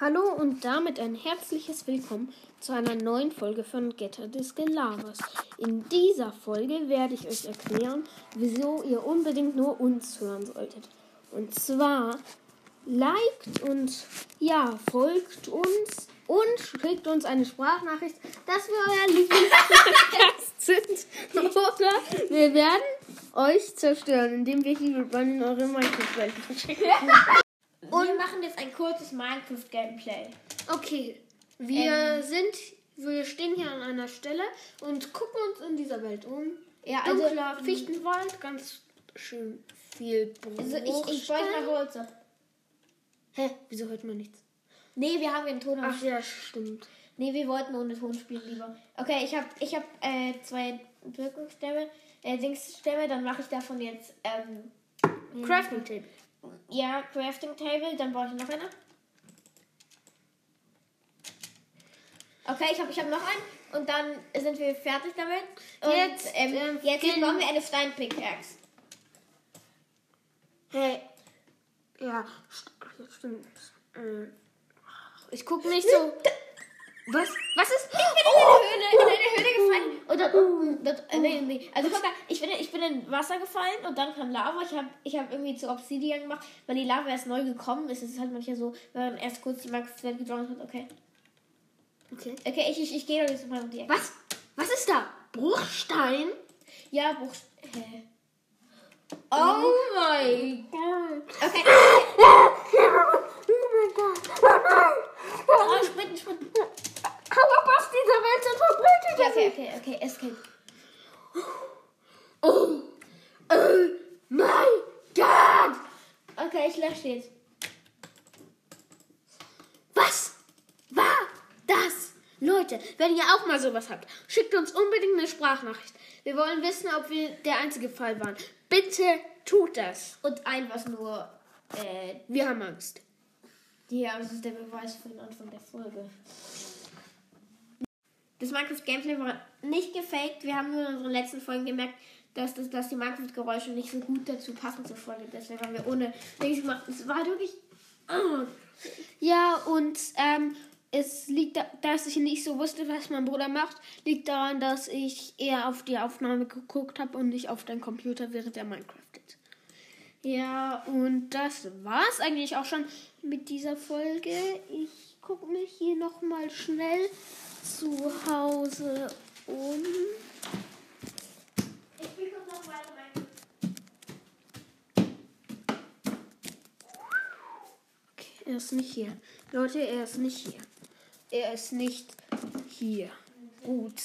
Hallo und damit ein herzliches Willkommen zu einer neuen Folge von Getter des Gelabers. In dieser Folge werde ich euch erklären, wieso ihr unbedingt nur uns hören solltet. Und zwar liked und ja, folgt uns und schickt uns eine Sprachnachricht, dass wir euer Lieblingspodcast sind. Oder wir werden euch zerstören, indem wir hier in eure Minecraft-Welten schicken. Und wir machen jetzt ein kurzes Minecraft-Gameplay. Okay, wir sind, wir stehen hier an einer Stelle und gucken uns in dieser Welt um. Ja, also- Dunkler Fichtenwald, ganz schön viel Also ich, ich wollte mal Holz. Hä, wieso hört man nichts? Nee, wir haben einen Ton. Ach ja, stimmt. Nee, wir wollten ohne Ton spielen lieber. Okay, ich habe ich hab, äh, zwei Wirkungsstämme, äh, Dingsstämme, dann mache ich davon jetzt, ähm, Crafting Table. Ja, Crafting Table, dann brauche ich noch eine. Okay, ich habe ich hab noch einen und dann sind wir fertig damit. Und Jetzt, ähm, ähm, jetzt bauen wir eine Steinpickaxe. Hey. Ja, st- stimmt. Äh, Ich gucke nicht so. Was? Was ist? in eine Höhle, in eine Höhle gefallen. Und dann, das, äh, nee, nee. Also guck mal, ich bin, ich bin in Wasser gefallen und dann kam Lava. Ich habe ich hab irgendwie zu Obsidian gemacht, weil die Lava erst neu gekommen ist. Es ist halt manchmal so, wenn man erst kurz die Max-Welt gedroppt hat. Okay. Okay. Okay, ich, ich, ich gehe doch jetzt mal um die Ecke. Was? Was ist da? Bruchstein? Ja, Buch. Hä? Oh mein Gott. Okay. Oh mein Gott. Oh, sprinten, sprinten. Aber was dieser Welt sind verbreitet? Okay, okay, okay. Escape. Oh, oh mein Gott! Okay, ich lösche jetzt. Was war das? Leute, wenn ihr auch mal sowas habt, schickt uns unbedingt eine Sprachnachricht. Wir wollen wissen, ob wir der einzige Fall waren. Bitte tut das. Und ein was nur. Äh, Wir haben Angst. Ja, das ist der Beweis für den Anfang der Folge. Das Minecraft-Gameplay war nicht gefaked. Wir haben nur in unseren letzten Folgen gemerkt, dass, das, dass die Minecraft-Geräusche nicht so gut dazu passen zur Folge. Deswegen haben wir ohne Dings gemacht. Es war wirklich. Oh. Ja, und ähm, es liegt, da, dass ich nicht so wusste, was mein Bruder macht, liegt daran, dass ich eher auf die Aufnahme geguckt habe und nicht auf deinen Computer, während er Minecraft ist. Ja, und das war's eigentlich auch schon mit dieser Folge. Ich gucke mich hier nochmal schnell zu Hause um. Ich spiele noch weiter Minecraft. Okay, er ist nicht hier. Leute, er ist nicht hier. Er ist nicht hier. Gut.